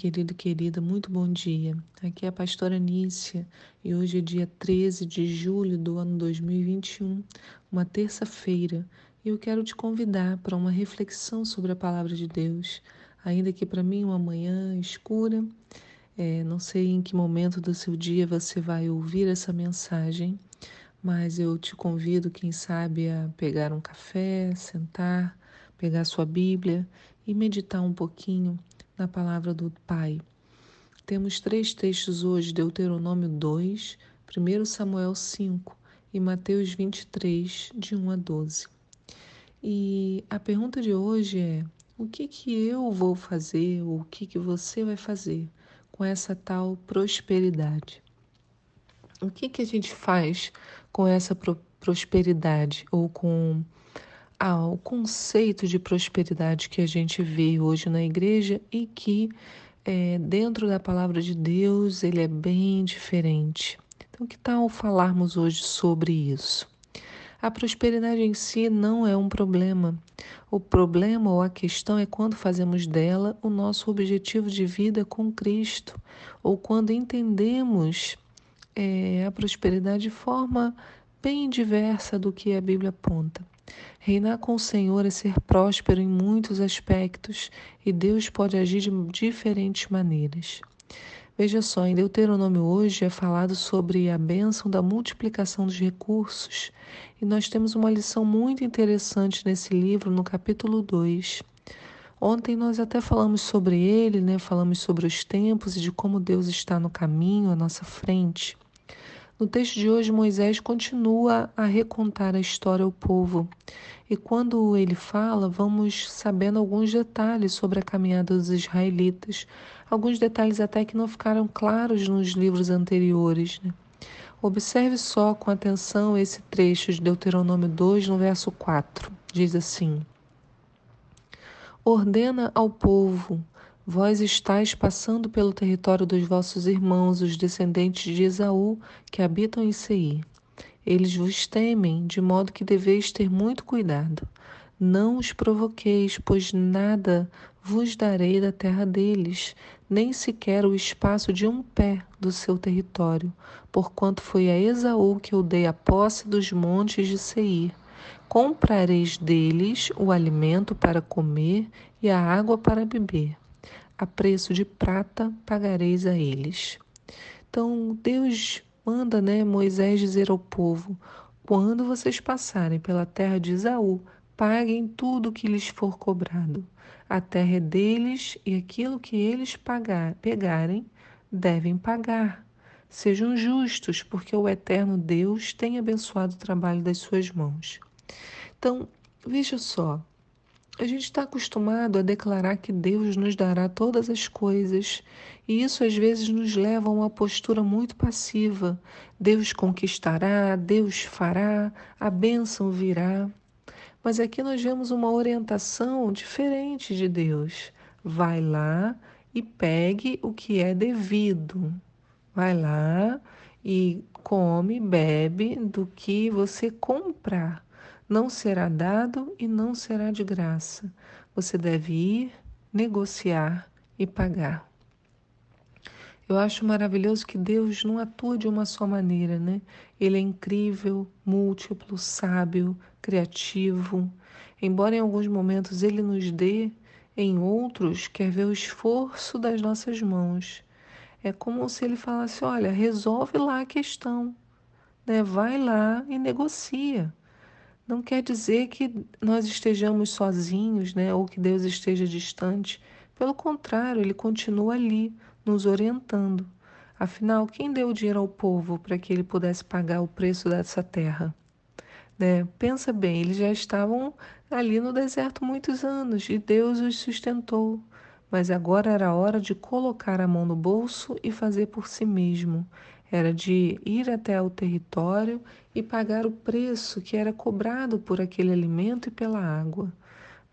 querido e querida, muito bom dia. Aqui é a pastora Nícia e hoje é dia 13 de julho do ano 2021, uma terça-feira, e eu quero te convidar para uma reflexão sobre a palavra de Deus, ainda que para mim uma manhã escura. É, não sei em que momento do seu dia você vai ouvir essa mensagem, mas eu te convido, quem sabe, a pegar um café, sentar, pegar sua Bíblia e meditar um pouquinho na palavra do Pai. Temos três textos hoje: Deuteronômio 2, 1 Samuel 5 e Mateus 23, de 1 a 12. E a pergunta de hoje é: o que, que eu vou fazer, ou o que, que você vai fazer com essa tal prosperidade? O que, que a gente faz com essa pro prosperidade ou com ao conceito de prosperidade que a gente vê hoje na igreja e que é, dentro da palavra de Deus ele é bem diferente. Então, que tal falarmos hoje sobre isso? A prosperidade em si não é um problema. O problema ou a questão é quando fazemos dela o nosso objetivo de vida com Cristo, ou quando entendemos é, a prosperidade de forma bem diversa do que a Bíblia aponta. Reinar com o Senhor é ser próspero em muitos aspectos e Deus pode agir de diferentes maneiras. Veja só, em Deuteronômio hoje é falado sobre a bênção da multiplicação dos recursos e nós temos uma lição muito interessante nesse livro, no capítulo 2. Ontem nós até falamos sobre ele, né? falamos sobre os tempos e de como Deus está no caminho à nossa frente. No texto de hoje, Moisés continua a recontar a história ao povo. E quando ele fala, vamos sabendo alguns detalhes sobre a caminhada dos israelitas, alguns detalhes até que não ficaram claros nos livros anteriores. Né? Observe só com atenção esse trecho de Deuteronômio 2, no verso 4. Diz assim: Ordena ao povo Vós estáis passando pelo território dos vossos irmãos, os descendentes de Esaú, que habitam em Seir. Eles vos temem, de modo que deveis ter muito cuidado. Não os provoqueis, pois nada vos darei da terra deles, nem sequer o espaço de um pé do seu território, porquanto foi a Esaú que eu dei a posse dos montes de Seir. Comprareis deles o alimento para comer e a água para beber a preço de prata pagareis a eles. Então, Deus manda né, Moisés dizer ao povo: quando vocês passarem pela terra de Isaú, paguem tudo o que lhes for cobrado. A terra é deles e aquilo que eles pagar, pegarem, devem pagar. Sejam justos, porque o eterno Deus tem abençoado o trabalho das suas mãos. Então, veja só, a gente está acostumado a declarar que Deus nos dará todas as coisas, e isso às vezes nos leva a uma postura muito passiva. Deus conquistará, Deus fará, a bênção virá. Mas aqui nós vemos uma orientação diferente de Deus. Vai lá e pegue o que é devido. Vai lá e come, bebe do que você comprar não será dado e não será de graça. Você deve ir, negociar e pagar. Eu acho maravilhoso que Deus não atua de uma só maneira, né? Ele é incrível, múltiplo, sábio, criativo. Embora em alguns momentos ele nos dê, em outros quer ver o esforço das nossas mãos. É como se ele falasse: olha, resolve lá a questão, né? vai lá e negocia. Não quer dizer que nós estejamos sozinhos, né, ou que Deus esteja distante. Pelo contrário, ele continua ali, nos orientando. Afinal, quem deu o dinheiro ao povo para que ele pudesse pagar o preço dessa terra? Né? Pensa bem, eles já estavam ali no deserto muitos anos e Deus os sustentou. Mas agora era hora de colocar a mão no bolso e fazer por si mesmo era de ir até o território e pagar o preço que era cobrado por aquele alimento e pela água.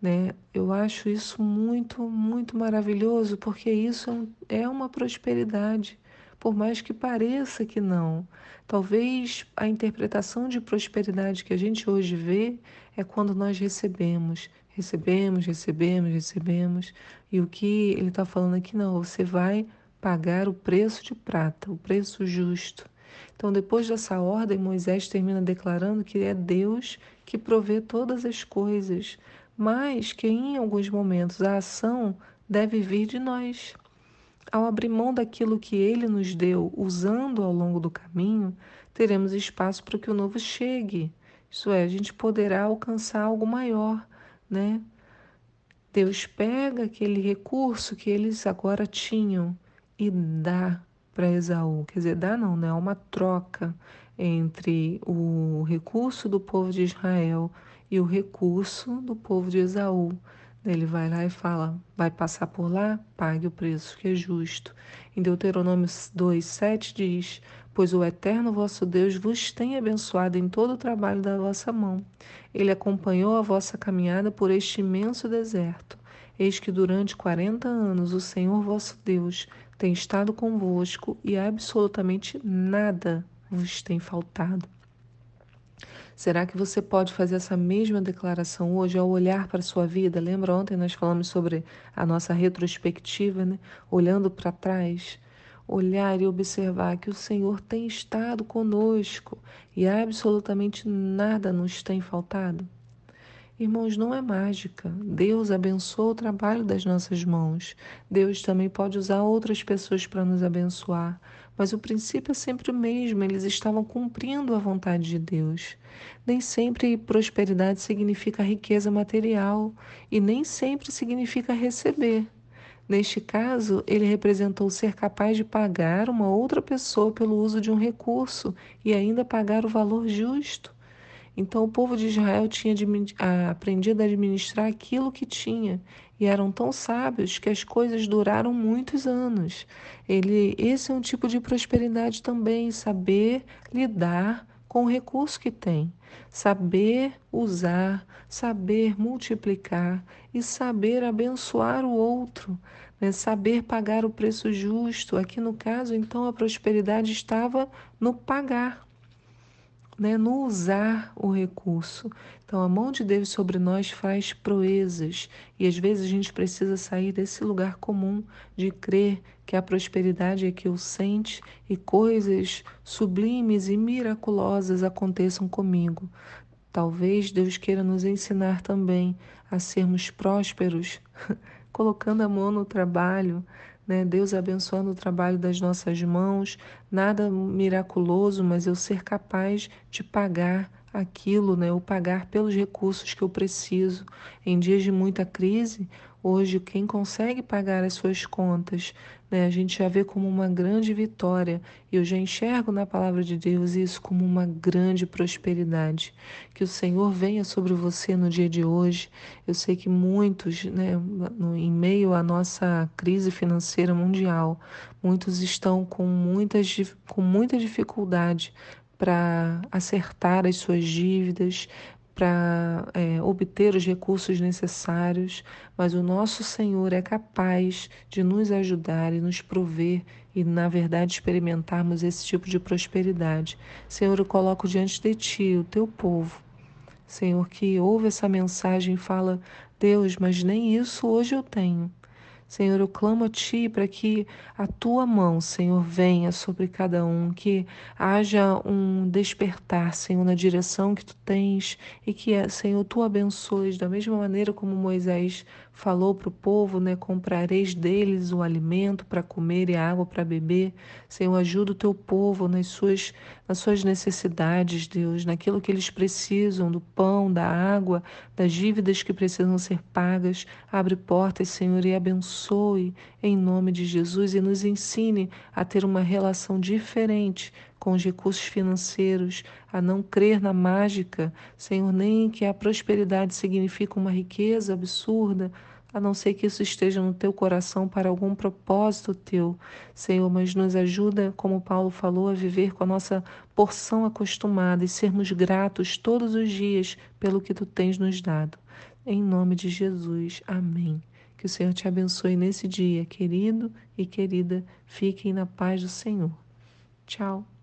Né? Eu acho isso muito, muito maravilhoso, porque isso é, é uma prosperidade, por mais que pareça que não. Talvez a interpretação de prosperidade que a gente hoje vê é quando nós recebemos, recebemos, recebemos, recebemos. E o que ele está falando aqui, não, você vai pagar o preço de prata, o preço justo. Então, depois dessa ordem, Moisés termina declarando que é Deus que provê todas as coisas, mas que em alguns momentos a ação deve vir de nós. Ao abrir mão daquilo que ele nos deu, usando ao longo do caminho, teremos espaço para que o novo chegue. Isso é, a gente poderá alcançar algo maior, né? Deus pega aquele recurso que eles agora tinham e dá para Esaú. Quer dizer, dá não, né? É uma troca entre o recurso do povo de Israel e o recurso do povo de Esaú. Ele vai lá e fala: vai passar por lá, pague o preço que é justo. Em Deuteronômio 2,7 diz: Pois o eterno vosso Deus vos tem abençoado em todo o trabalho da vossa mão. Ele acompanhou a vossa caminhada por este imenso deserto. Eis que durante quarenta anos o Senhor vosso Deus tem estado convosco e absolutamente nada vos tem faltado. Será que você pode fazer essa mesma declaração hoje ao olhar para a sua vida? Lembra ontem nós falamos sobre a nossa retrospectiva, né? Olhando para trás, olhar e observar que o Senhor tem estado conosco e absolutamente nada nos tem faltado? Irmãos, não é mágica. Deus abençoa o trabalho das nossas mãos. Deus também pode usar outras pessoas para nos abençoar. Mas o princípio é sempre o mesmo, eles estavam cumprindo a vontade de Deus. Nem sempre prosperidade significa riqueza material e nem sempre significa receber. Neste caso, ele representou ser capaz de pagar uma outra pessoa pelo uso de um recurso e ainda pagar o valor justo. Então o povo de Israel tinha aprendido a administrar aquilo que tinha e eram tão sábios que as coisas duraram muitos anos. Ele, esse é um tipo de prosperidade também, saber lidar com o recurso que tem, saber usar, saber multiplicar e saber abençoar o outro, né? saber pagar o preço justo. Aqui no caso, então, a prosperidade estava no pagar né, no usar o recurso. Então, a mão de Deus sobre nós faz proezas e às vezes a gente precisa sair desse lugar comum de crer que a prosperidade é que eu sente e coisas sublimes e miraculosas aconteçam comigo. Talvez Deus queira nos ensinar também a sermos prósperos, colocando a mão no trabalho, né? Deus abençoando o trabalho das nossas mãos, nada miraculoso, mas eu ser capaz de pagar aquilo, né? ou pagar pelos recursos que eu preciso. Em dias de muita crise, hoje quem consegue pagar as suas contas, né? a gente já vê como uma grande vitória. E eu já enxergo na palavra de Deus isso como uma grande prosperidade. Que o Senhor venha sobre você no dia de hoje. Eu sei que muitos, né, em meio à nossa crise financeira mundial, muitos estão com, muitas, com muita dificuldade para acertar as suas dívidas, para é, obter os recursos necessários, mas o nosso Senhor é capaz de nos ajudar e nos prover e, na verdade, experimentarmos esse tipo de prosperidade. Senhor, eu coloco diante de Ti o Teu povo. Senhor, que ouve essa mensagem e fala: Deus, mas nem isso hoje eu tenho. Senhor, eu clamo a Ti para que a Tua mão, Senhor, venha sobre cada um, que haja um despertar, Senhor, na direção que Tu tens e que, Senhor, Tu abençoes da mesma maneira como Moisés falou para o povo, né? Comprareis deles o alimento para comer e a água para beber. Senhor, ajuda o teu povo nas suas, nas suas necessidades, Deus, naquilo que eles precisam, do pão, da água, das dívidas que precisam ser pagas. Abre portas, Senhor, e abençoe em nome de Jesus e nos ensine a ter uma relação diferente com os recursos financeiros, a não crer na mágica, Senhor, nem que a prosperidade significa uma riqueza absurda, a não ser que isso esteja no teu coração para algum propósito teu, Senhor, mas nos ajuda, como Paulo falou, a viver com a nossa porção acostumada e sermos gratos todos os dias pelo que tu tens nos dado. Em nome de Jesus. Amém. Que o Senhor te abençoe nesse dia, querido e querida. Fiquem na paz do Senhor. Tchau.